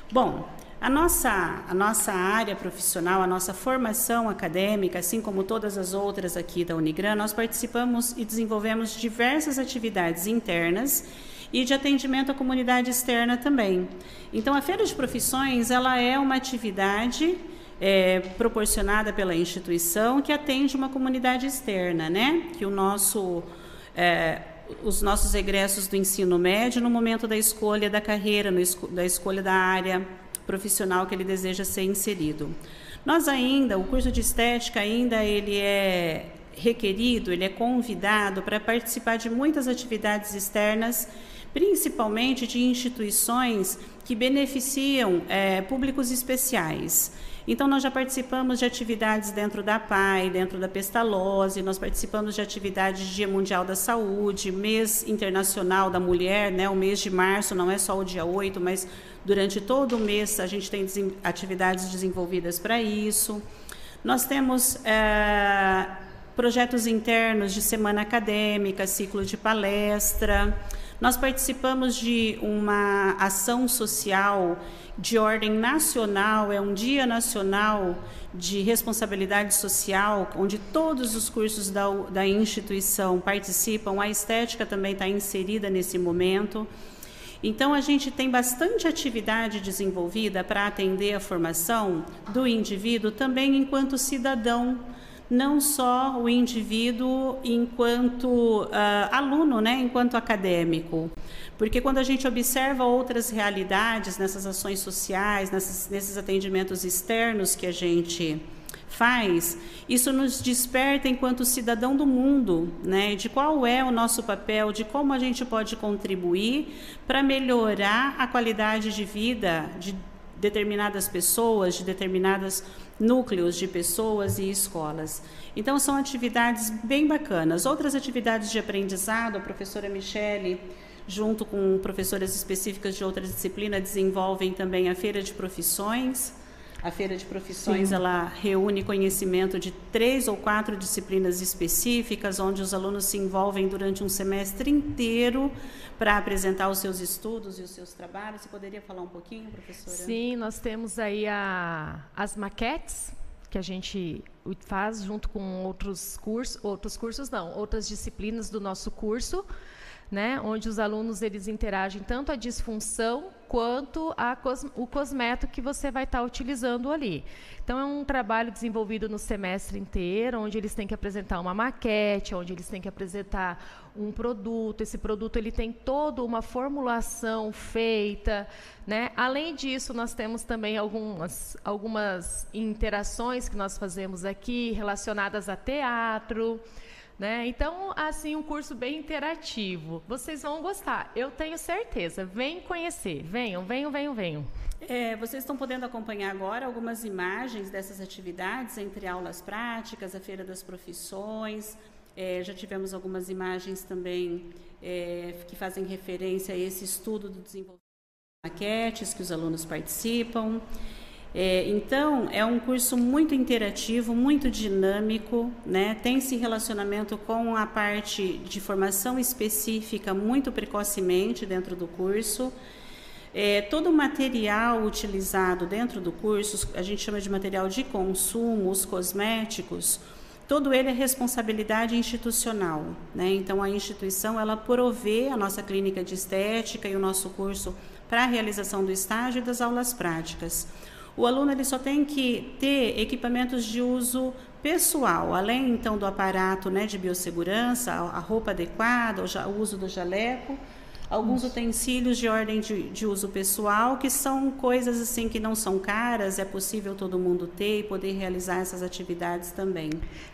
Bom, A nossa, a nossa área profissional, a nossa formação acadêmica, assim como todas as outras aqui da Unigran, nós participamos e desenvolvemos diversas atividades internas e de atendimento à comunidade externa também. Então, a Feira de Profissões ela é uma atividade é, proporcionada pela instituição que atende uma comunidade externa, né? Que o nosso é, os nossos egressos do ensino médio no momento da escolha da carreira, no, da escolha da área profissional que ele deseja ser inserido. Nós ainda, o curso de estética ainda ele é requerido, ele é convidado para participar de muitas atividades externas, principalmente de instituições que beneficiam é, públicos especiais. Então, nós já participamos de atividades dentro da PAI, dentro da Pestalozzi, nós participamos de atividades de Dia Mundial da Saúde, mês internacional da mulher, né? o mês de março não é só o dia 8, mas durante todo o mês a gente tem atividades desenvolvidas para isso. Nós temos é, projetos internos de semana acadêmica, ciclo de palestra. Nós participamos de uma ação social de ordem nacional, é um dia nacional de responsabilidade social, onde todos os cursos da, da instituição participam, a estética também está inserida nesse momento. Então, a gente tem bastante atividade desenvolvida para atender a formação do indivíduo também enquanto cidadão não só o indivíduo enquanto uh, aluno, né, enquanto acadêmico. Porque quando a gente observa outras realidades nessas ações sociais, nessas, nesses atendimentos externos que a gente faz, isso nos desperta enquanto cidadão do mundo, né, de qual é o nosso papel, de como a gente pode contribuir para melhorar a qualidade de vida de determinadas pessoas, de determinados núcleos de pessoas e escolas. Então, são atividades bem bacanas. Outras atividades de aprendizado, a professora Michele, junto com professoras específicas de outra disciplina, desenvolvem também a Feira de Profissões. A Feira de Profissões Sim. ela reúne conhecimento de três ou quatro disciplinas específicas, onde os alunos se envolvem durante um semestre inteiro para apresentar os seus estudos e os seus trabalhos. Você poderia falar um pouquinho, professora? Sim, nós temos aí a, as maquetes que a gente faz junto com outros cursos, outros cursos não, outras disciplinas do nosso curso né, onde os alunos eles interagem tanto a disfunção quanto a cos o cosmético que você vai estar tá utilizando ali. Então é um trabalho desenvolvido no semestre inteiro, onde eles têm que apresentar uma maquete, onde eles têm que apresentar um produto. Esse produto ele tem toda uma formulação feita, né? Além disso, nós temos também algumas algumas interações que nós fazemos aqui relacionadas a teatro. Né? Então, assim, um curso bem interativo. Vocês vão gostar, eu tenho certeza. Vem conhecer, venham, venham, venham, venham. É, vocês estão podendo acompanhar agora algumas imagens dessas atividades, entre aulas práticas, a Feira das Profissões. É, já tivemos algumas imagens também é, que fazem referência a esse estudo do desenvolvimento de maquetes que os alunos participam. É, então, é um curso muito interativo, muito dinâmico, né? tem esse relacionamento com a parte de formação específica muito precocemente dentro do curso. É, todo o material utilizado dentro do curso, a gente chama de material de consumo, os cosméticos, todo ele é responsabilidade institucional. Né? Então, a instituição ela provê a nossa clínica de estética e o nosso curso para a realização do estágio e das aulas práticas. O aluno ele só tem que ter equipamentos de uso pessoal, além então do aparato né, de biossegurança, a roupa adequada, o uso do jaleco, alguns Isso. utensílios de ordem de, de, uso pessoal, que são coisas assim que não são caras, é possível todo mundo ter e poder realizar essas atividades também.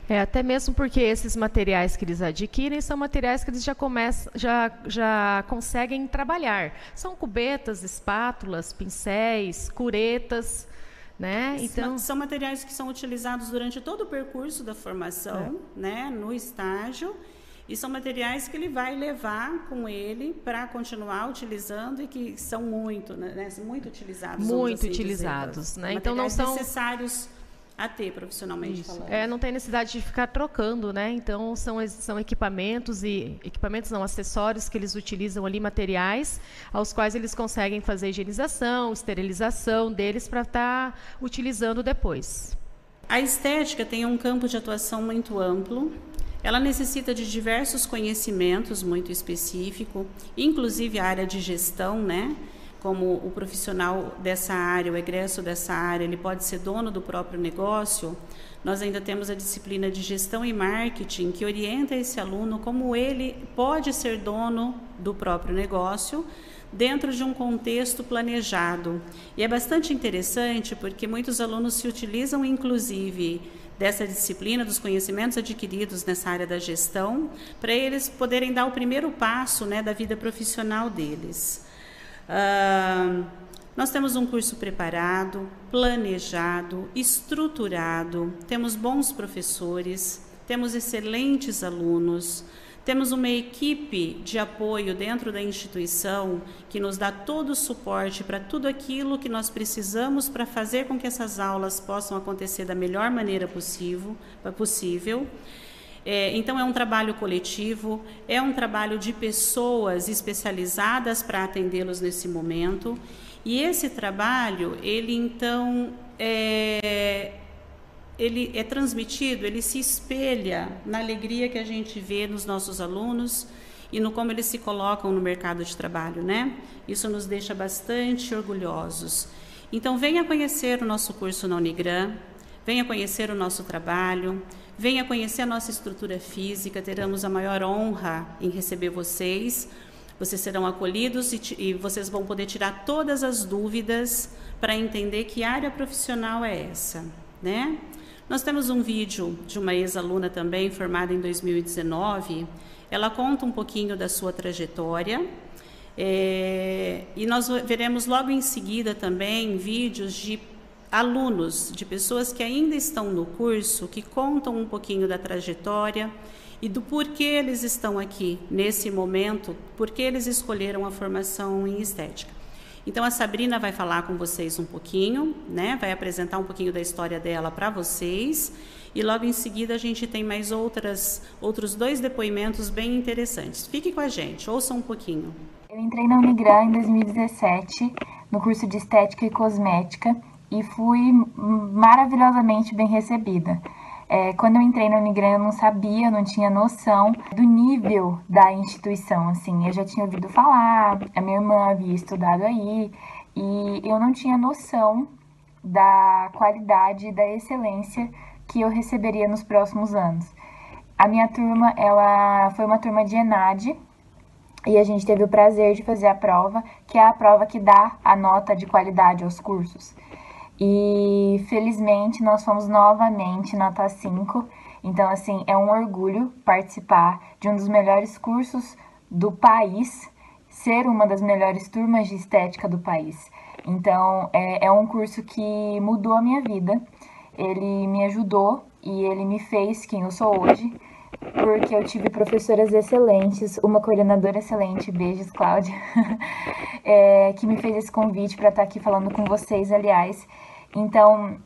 É, até mesmo porque esses materiais que eles adquirem são materiais que eles já começam, já, já conseguem trabalhar. São cubetas, espátulas, pincéis, curetas, né? Então são materiais que são utilizados durante todo o percurso da formação, é. né, no estágio, e são materiais que ele vai levar com ele para continuar utilizando e que são muito, né, muito utilizados. Muito assim utilizados, né? Então não são necessários a ter profissionalmente Isso. falando. É, não tem necessidade de ficar trocando, né? Então são, são equipamentos e equipamentos não acessórios que eles utilizam ali materiais aos quais eles conseguem fazer higienização, esterilização deles para estar tá utilizando depois. A estética tem um campo de atuação muito amplo. Ela necessita de diversos conhecimentos muito específicos, inclusive a área de gestão, né? Como o profissional dessa área, o egresso dessa área, ele pode ser dono do próprio negócio, nós ainda temos a disciplina de gestão e marketing que orienta esse aluno como ele pode ser dono do próprio negócio dentro de um contexto planejado. E é bastante interessante porque muitos alunos se utilizam inclusive dessa disciplina, dos conhecimentos adquiridos nessa área da gestão, para eles poderem dar o primeiro passo né, da vida profissional deles. Uh, nós temos um curso preparado, planejado, estruturado, temos bons professores, temos excelentes alunos, temos uma equipe de apoio dentro da instituição que nos dá todo o suporte para tudo aquilo que nós precisamos para fazer com que essas aulas possam acontecer da melhor maneira possível. possível. É, então, é um trabalho coletivo, é um trabalho de pessoas especializadas para atendê-los nesse momento. E esse trabalho, ele então é, ele é transmitido, ele se espelha na alegria que a gente vê nos nossos alunos e no como eles se colocam no mercado de trabalho, né? Isso nos deixa bastante orgulhosos. Então, venha conhecer o nosso curso na Unigran, venha conhecer o nosso trabalho, Venha conhecer a nossa estrutura física, teremos a maior honra em receber vocês. Vocês serão acolhidos e, e vocês vão poder tirar todas as dúvidas para entender que área profissional é essa, né? Nós temos um vídeo de uma ex-aluna também, formada em 2019. Ela conta um pouquinho da sua trajetória. É, e nós veremos logo em seguida também vídeos de alunos, de pessoas que ainda estão no curso, que contam um pouquinho da trajetória e do porquê eles estão aqui nesse momento, porque eles escolheram a formação em estética. Então a Sabrina vai falar com vocês um pouquinho, né? Vai apresentar um pouquinho da história dela para vocês e logo em seguida a gente tem mais outras outros dois depoimentos bem interessantes. Fique com a gente, ouça um pouquinho. Eu entrei na Unigran em 2017 no curso de estética e cosmética e fui maravilhosamente bem recebida. É, quando eu entrei na Unigran, eu não sabia, não tinha noção do nível da instituição, assim. Eu já tinha ouvido falar, a minha irmã havia estudado aí, e eu não tinha noção da qualidade da excelência que eu receberia nos próximos anos. A minha turma, ela foi uma turma de ENAD, e a gente teve o prazer de fazer a prova, que é a prova que dá a nota de qualidade aos cursos. E felizmente nós fomos novamente nota 5. Então, assim, é um orgulho participar de um dos melhores cursos do país, ser uma das melhores turmas de estética do país. Então, é, é um curso que mudou a minha vida. Ele me ajudou e ele me fez quem eu sou hoje, porque eu tive professoras excelentes, uma coordenadora excelente, beijos, Cláudia, é, que me fez esse convite para estar aqui falando com vocês, aliás. Então,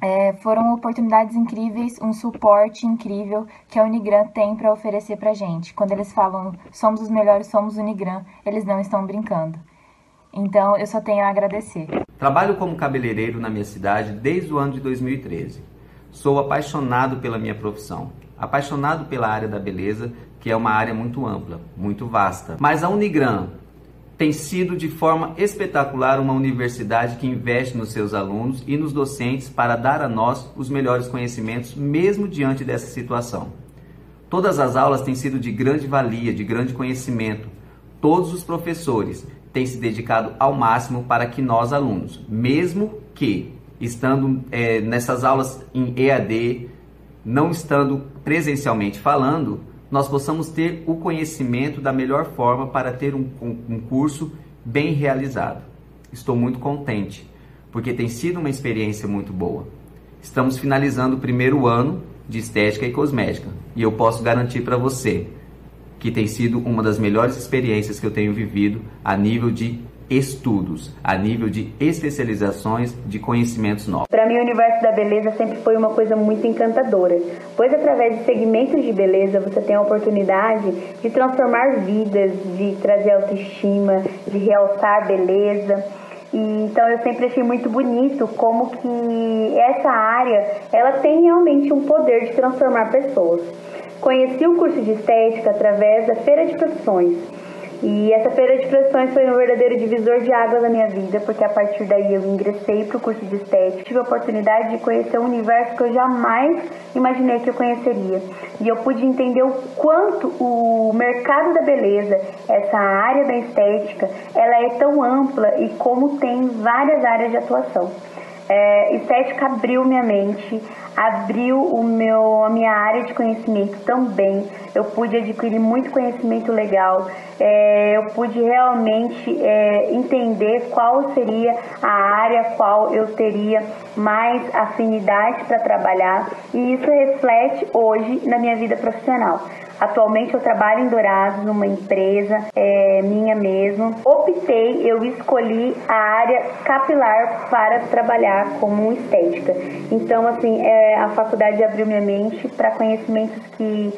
é, foram oportunidades incríveis, um suporte incrível que a Unigran tem para oferecer para gente. Quando eles falam somos os melhores, somos Unigran, eles não estão brincando. Então, eu só tenho a agradecer. Trabalho como cabeleireiro na minha cidade desde o ano de 2013. Sou apaixonado pela minha profissão, apaixonado pela área da beleza, que é uma área muito ampla, muito vasta. Mas a Unigran tem sido de forma espetacular uma universidade que investe nos seus alunos e nos docentes para dar a nós os melhores conhecimentos, mesmo diante dessa situação. Todas as aulas têm sido de grande valia, de grande conhecimento. Todos os professores têm se dedicado ao máximo para que nós, alunos, mesmo que estando é, nessas aulas em EAD, não estando presencialmente falando, nós possamos ter o conhecimento da melhor forma para ter um, curso bem realizado. Estou muito contente, porque tem sido uma experiência muito boa. Estamos finalizando o primeiro ano de estética e cosmética e eu posso garantir para você que tem sido uma das melhores experiências que eu tenho vivido a nível de estudos, a nível de especializações de conhecimentos novos. Para mim, o universo da beleza sempre foi uma coisa muito encantadora, pois através de segmentos de beleza você tem a oportunidade de transformar vidas, de trazer autoestima, de realçar beleza. E, então eu sempre achei muito bonito como que essa área ela tem realmente um poder de transformar pessoas. Conheci o curso de estética através da feira de profissões e essa feira de profissões foi um verdadeiro divisor de águas na minha vida, porque a partir daí eu ingressei para o curso de estética, tive a oportunidade de conhecer um universo que eu jamais imaginei que eu conheceria. E eu pude entender o quanto o mercado da beleza, essa área da estética, ela é tão ampla e como tem várias áreas de atuação. É, estética abriu minha mente, abriu o meu, a minha área de conhecimento também. Eu pude adquirir muito conhecimento legal, é, eu pude realmente é, entender qual seria a área qual eu teria mais afinidade para trabalhar e isso reflete hoje na minha vida profissional. Atualmente eu trabalho em Dourados, numa empresa é, minha mesmo. Optei, eu escolhi a área capilar para trabalhar como estética. Então, assim, é, a faculdade abriu minha mente para conhecimentos que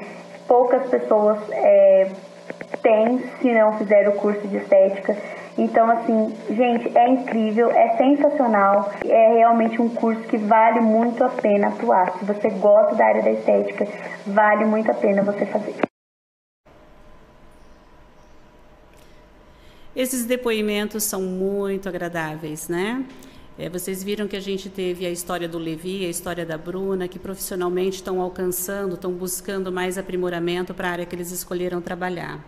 poucas pessoas é, têm se não fizer o curso de estética. Então, assim, gente, é incrível, é sensacional, é realmente um curso que vale muito a pena atuar. Se você gosta da área da estética, vale muito a pena você fazer. Esses depoimentos são muito agradáveis, né? É, vocês viram que a gente teve a história do Levi, a história da Bruna, que profissionalmente estão alcançando, estão buscando mais aprimoramento para a área que eles escolheram trabalhar.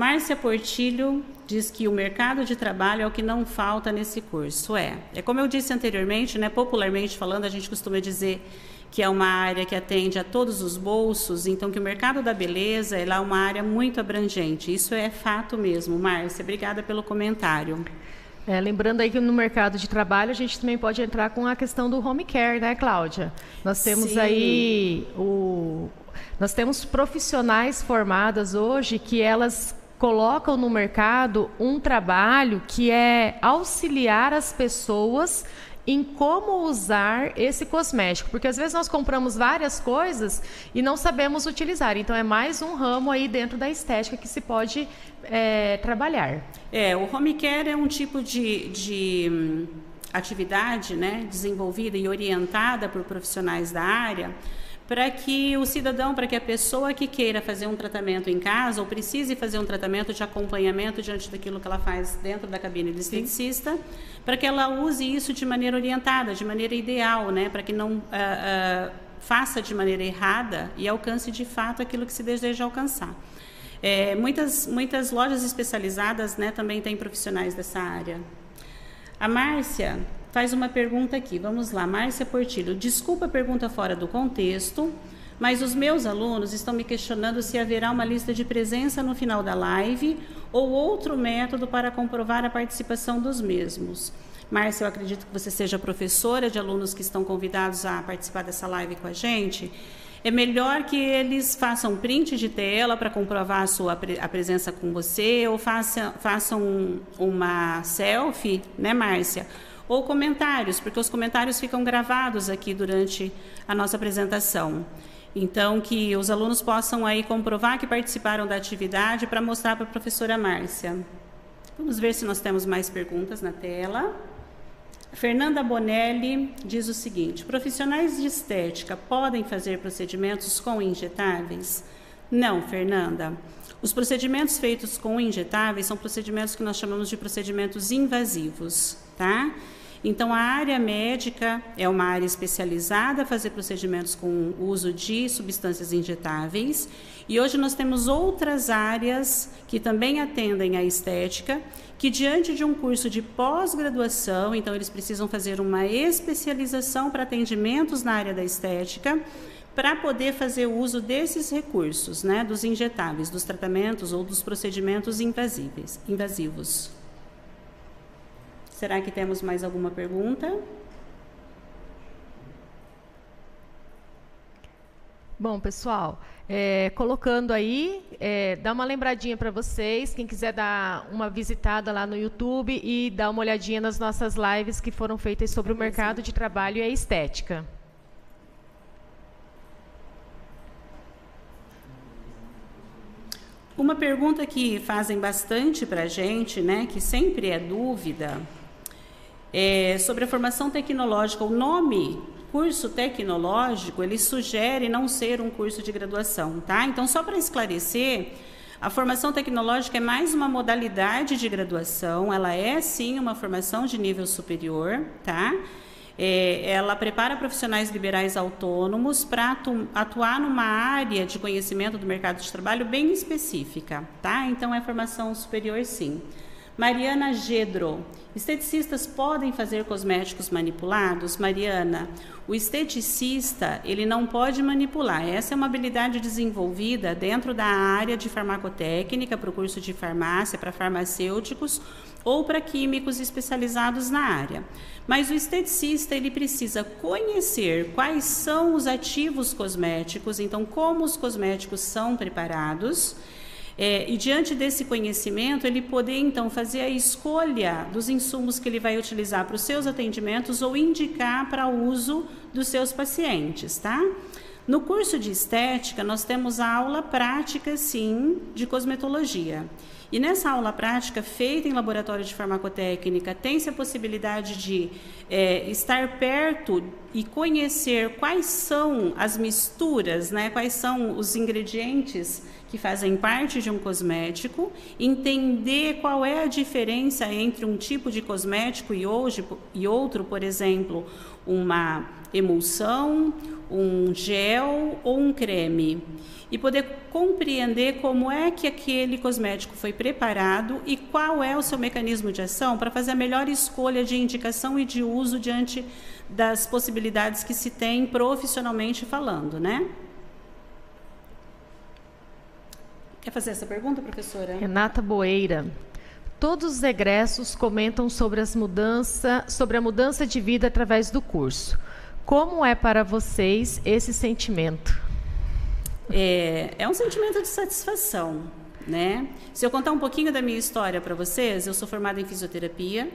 Márcia Portilho diz que o mercado de trabalho é o que não falta nesse curso. É, é como eu disse anteriormente, né, popularmente falando, a gente costuma dizer que é uma área que atende a todos os bolsos, então que o mercado da beleza é lá uma área muito abrangente. Isso é fato mesmo. Márcia, obrigada pelo comentário. É, lembrando aí que no mercado de trabalho a gente também pode entrar com a questão do home care, né, Cláudia? Nós temos Sim. aí o nós temos profissionais formadas hoje que elas colocam no mercado um trabalho que é auxiliar as pessoas em como usar esse cosmético, porque às vezes nós compramos várias coisas e não sabemos utilizar. Então é mais um ramo aí dentro da estética que se pode é, trabalhar. É, o home care é um tipo de, de hum, atividade, né, desenvolvida e orientada por profissionais da área para que o cidadão, para que a pessoa que queira fazer um tratamento em casa ou precise fazer um tratamento de acompanhamento diante daquilo que ela faz dentro da cabine do esteticista, para que ela use isso de maneira orientada, de maneira ideal, né, para que não uh, uh, faça de maneira errada e alcance de fato aquilo que se deseja alcançar. É, muitas, muitas lojas especializadas né, também têm profissionais dessa área. A Márcia faz uma pergunta aqui. Vamos lá, Márcia Portilho. Desculpa a pergunta fora do contexto, mas os meus alunos estão me questionando se haverá uma lista de presença no final da live ou outro método para comprovar a participação dos mesmos. Márcia, eu acredito que você seja professora de alunos que estão convidados a participar dessa live com a gente. É melhor que eles façam print de tela para comprovar a sua a presença com você ou façam uma selfie, né, Márcia? Ou comentários, porque os comentários ficam gravados aqui durante a nossa apresentação. Então, que os alunos possam aí comprovar que participaram da atividade para mostrar para a professora Márcia. Vamos ver se nós temos mais perguntas na tela. Fernanda Bonelli diz o seguinte: profissionais de estética podem fazer procedimentos com injetáveis? Não, Fernanda. Os procedimentos feitos com injetáveis são procedimentos que nós chamamos de procedimentos invasivos, tá? Então, a área médica é uma área especializada a fazer procedimentos com uso de substâncias injetáveis. E hoje nós temos outras áreas que também atendem à estética, que diante de um curso de pós-graduação, então eles precisam fazer uma especialização para atendimentos na área da estética, para poder fazer uso desses recursos, né, dos injetáveis, dos tratamentos ou dos procedimentos invasíveis, invasivos. Será que temos mais alguma pergunta? Bom, pessoal, é, colocando aí, é, dá uma lembradinha para vocês, quem quiser dar uma visitada lá no YouTube e dar uma olhadinha nas nossas lives que foram feitas sobre o mercado de trabalho e a estética. Uma pergunta que fazem bastante para a gente, né, que sempre é dúvida, é sobre a formação tecnológica. O nome curso tecnológico, ele sugere não ser um curso de graduação, tá? Então, só para esclarecer, a formação tecnológica é mais uma modalidade de graduação, ela é sim uma formação de nível superior, tá? É, ela prepara profissionais liberais autônomos para atu atuar numa área de conhecimento do mercado de trabalho bem específica, tá? Então é formação superior sim. Mariana Gedro. Esteticistas podem fazer cosméticos manipulados? Mariana, o esteticista, ele não pode manipular. Essa é uma habilidade desenvolvida dentro da área de farmacotécnica para o curso de farmácia, para farmacêuticos ou para químicos especializados na área. Mas o esteticista, ele precisa conhecer quais são os ativos cosméticos, então como os cosméticos são preparados, é, e diante desse conhecimento, ele poder então fazer a escolha dos insumos que ele vai utilizar para os seus atendimentos ou indicar para uso dos seus pacientes, tá? No curso de estética, nós temos a aula prática, sim, de cosmetologia. E nessa aula prática, feita em laboratório de farmacotécnica, tem-se a possibilidade de é, estar perto e conhecer quais são as misturas, né, quais são os ingredientes que fazem parte de um cosmético, entender qual é a diferença entre um tipo de cosmético e, hoje, e outro, por exemplo, uma emulsão, um gel ou um creme e poder compreender como é que aquele cosmético foi preparado e qual é o seu mecanismo de ação para fazer a melhor escolha de indicação e de uso diante das possibilidades que se tem profissionalmente falando, né? Quer fazer essa pergunta, professora? Renata Boeira. Todos os egressos comentam sobre, as mudança, sobre a mudança de vida através do curso. Como é para vocês esse sentimento? É, é um sentimento de satisfação, né? Se eu contar um pouquinho da minha história para vocês, eu sou formada em fisioterapia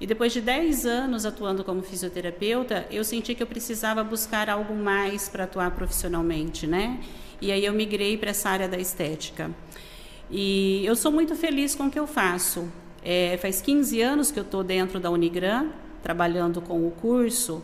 e depois de 10 anos atuando como fisioterapeuta, eu senti que eu precisava buscar algo mais para atuar profissionalmente, né? E aí eu migrei para essa área da estética. E eu sou muito feliz com o que eu faço. É, faz 15 anos que eu estou dentro da Unigran, trabalhando com o curso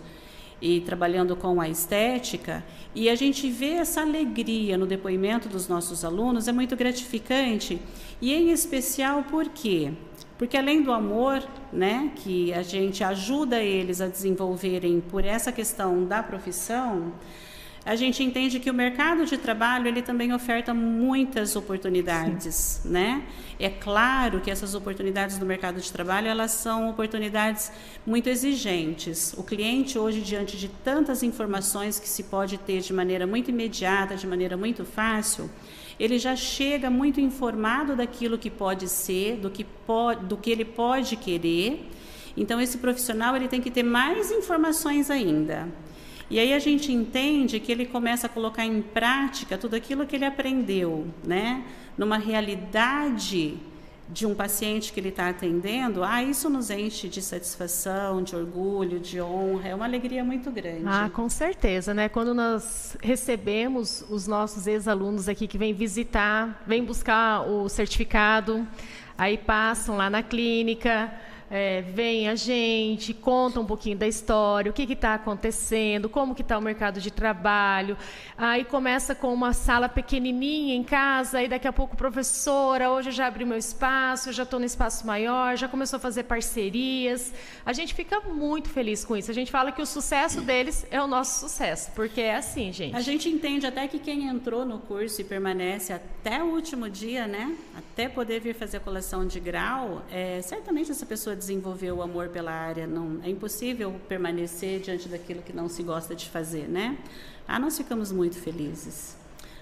e trabalhando com a estética, e a gente vê essa alegria no depoimento dos nossos alunos, é muito gratificante, e em especial por quê? Porque além do amor, né, que a gente ajuda eles a desenvolverem por essa questão da profissão, a gente entende que o mercado de trabalho ele também oferta muitas oportunidades, Sim. né? É claro que essas oportunidades do mercado de trabalho elas são oportunidades muito exigentes. O cliente hoje diante de tantas informações que se pode ter de maneira muito imediata, de maneira muito fácil, ele já chega muito informado daquilo que pode ser, do que pode, do que ele pode querer. Então esse profissional ele tem que ter mais informações ainda. E aí a gente entende que ele começa a colocar em prática tudo aquilo que ele aprendeu, né? Numa realidade de um paciente que ele está atendendo, ah, isso nos enche de satisfação, de orgulho, de honra, é uma alegria muito grande. Ah, com certeza, né? Quando nós recebemos os nossos ex-alunos aqui que vêm visitar, vêm buscar o certificado, aí passam lá na clínica, é, vem a gente, conta um pouquinho da história, o que está acontecendo, como que está o mercado de trabalho. Aí começa com uma sala pequenininha em casa, aí daqui a pouco, professora, hoje eu já abri meu espaço, já estou no espaço maior, já começou a fazer parcerias. A gente fica muito feliz com isso. A gente fala que o sucesso deles é o nosso sucesso, porque é assim, gente. A gente entende até que quem entrou no curso e permanece até o último dia, né, até poder vir fazer a coleção de grau, é, certamente essa pessoa desenvolver o amor pela área. Não, é impossível permanecer diante daquilo que não se gosta de fazer, né? Ah, nós ficamos muito felizes.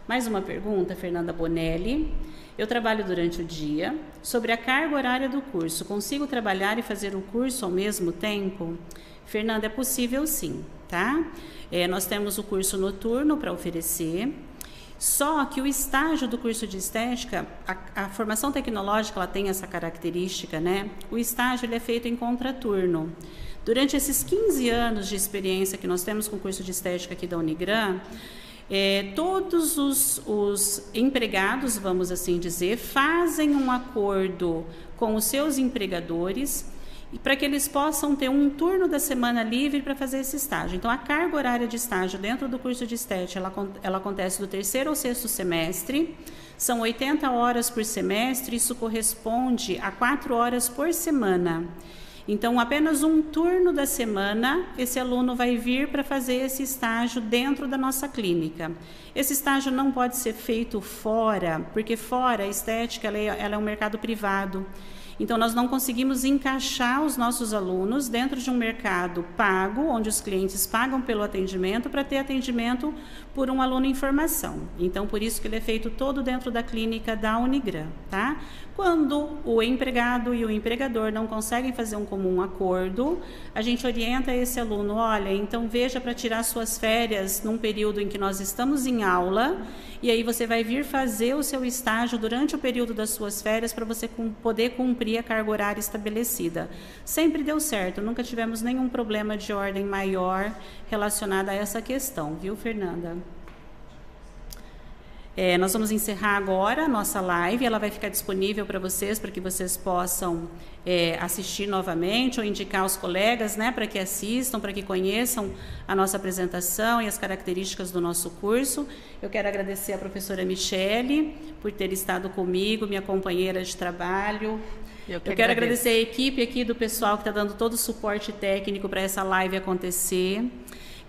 Mais uma pergunta, Fernanda Bonelli. Eu trabalho durante o dia. Sobre a carga horária do curso, consigo trabalhar e fazer o curso ao mesmo tempo? Fernanda, é possível sim, tá? É, nós temos o curso noturno para oferecer. Só que o estágio do curso de estética, a, a, formação tecnológica ela tem essa característica, né? O estágio ele é feito em contraturno. Durante esses 15 anos de experiência que nós temos com o curso de estética aqui da Unigran, é, todos os, os empregados, vamos assim dizer, fazem um acordo com os seus empregadores e para que eles possam ter um turno da semana livre para fazer esse estágio. Então, a carga horária de estágio dentro do curso de estética, ela, ela acontece do terceiro ao sexto semestre, são 80 horas por semestre, isso corresponde a 4 horas por semana. Então, apenas um turno da semana, esse aluno vai vir para fazer esse estágio dentro da nossa clínica. Esse estágio não pode ser feito fora, porque fora a estética ela é, ela é um mercado privado. Então, nós não conseguimos encaixar os nossos alunos dentro de um mercado pago, onde os clientes pagam pelo atendimento, para ter atendimento por um aluno em formação. Então, por isso que ele é feito todo dentro da clínica da Unigran, tá? Quando o empregado e o empregador não conseguem fazer um comum acordo, a gente orienta esse aluno, olha, então veja para tirar suas férias num período em que nós estamos em aula, e aí você vai vir fazer o seu estágio durante o período das suas férias para você poder cumprir a carga horária estabelecida. Sempre deu certo, nunca tivemos nenhum problema de ordem maior relacionado a essa questão, viu, Fernanda? É, nós vamos encerrar agora a nossa live, ela vai ficar disponível para vocês, para que vocês possam é, assistir novamente ou indicar aos colegas, né, para que assistam, para que conheçam a nossa apresentação e as características do nosso curso. Eu quero agradecer à professora Michele por ter estado comigo, minha companheira de trabalho. Eu, que Eu quero agradecer a equipe aqui do pessoal que está dando todo o suporte técnico para essa live acontecer.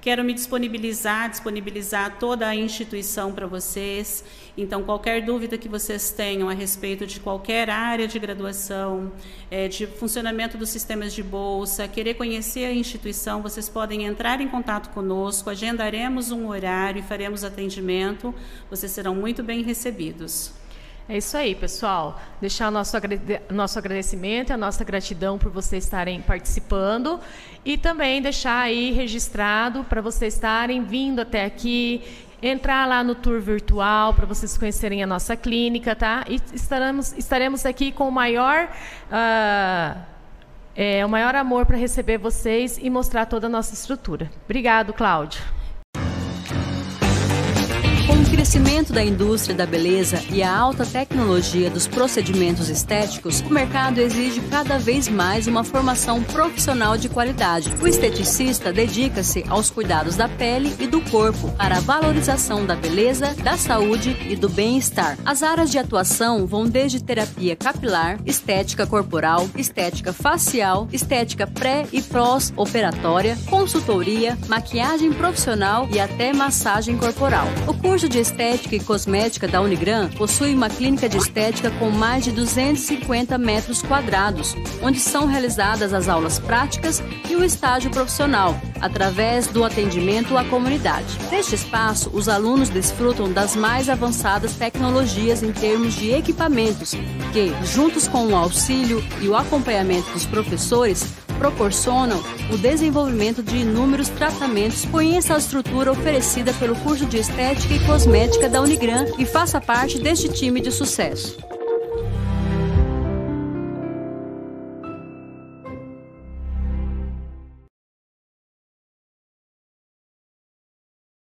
Quero me disponibilizar, disponibilizar toda a instituição para vocês. Então, qualquer dúvida que vocês tenham a respeito de qualquer área de graduação, é, de funcionamento dos sistemas de bolsa, querer conhecer a instituição, vocês podem entrar em contato conosco, agendaremos um horário e faremos atendimento. Vocês serão muito bem recebidos. É isso aí, pessoal. Deixar nosso, nosso agradecimento, a nossa gratidão por vocês estarem participando e também deixar aí registrado para vocês estarem vindo até aqui, entrar lá no tour virtual para vocês conhecerem a nossa clínica, tá? E estaremos, estaremos aqui com o maior, uh, é, o maior amor para receber vocês e mostrar toda a nossa estrutura. Obrigado, Cláudio. Crescimento da indústria da beleza e a alta tecnologia dos procedimentos estéticos, o mercado exige cada vez mais uma formação profissional de qualidade. O esteticista dedica-se aos cuidados da pele e do corpo para a valorização da beleza, da saúde e do bem-estar. As áreas de atuação vão desde terapia capilar, estética corporal, estética facial, estética pré e pós-operatória, consultoria, maquiagem profissional e até massagem corporal. O curso de Estética e Cosmética da Unigran possui uma clínica de estética com mais de 250 metros quadrados, onde são realizadas as aulas práticas e o estágio profissional, através do atendimento à comunidade. Neste espaço, os alunos desfrutam das mais avançadas tecnologias em termos de equipamentos, que, juntos com o auxílio e o acompanhamento dos professores, proporcionam o desenvolvimento de inúmeros tratamentos. Conheça a estrutura oferecida pelo curso de Estética e Cosmética da Unigran e faça parte deste time de sucesso.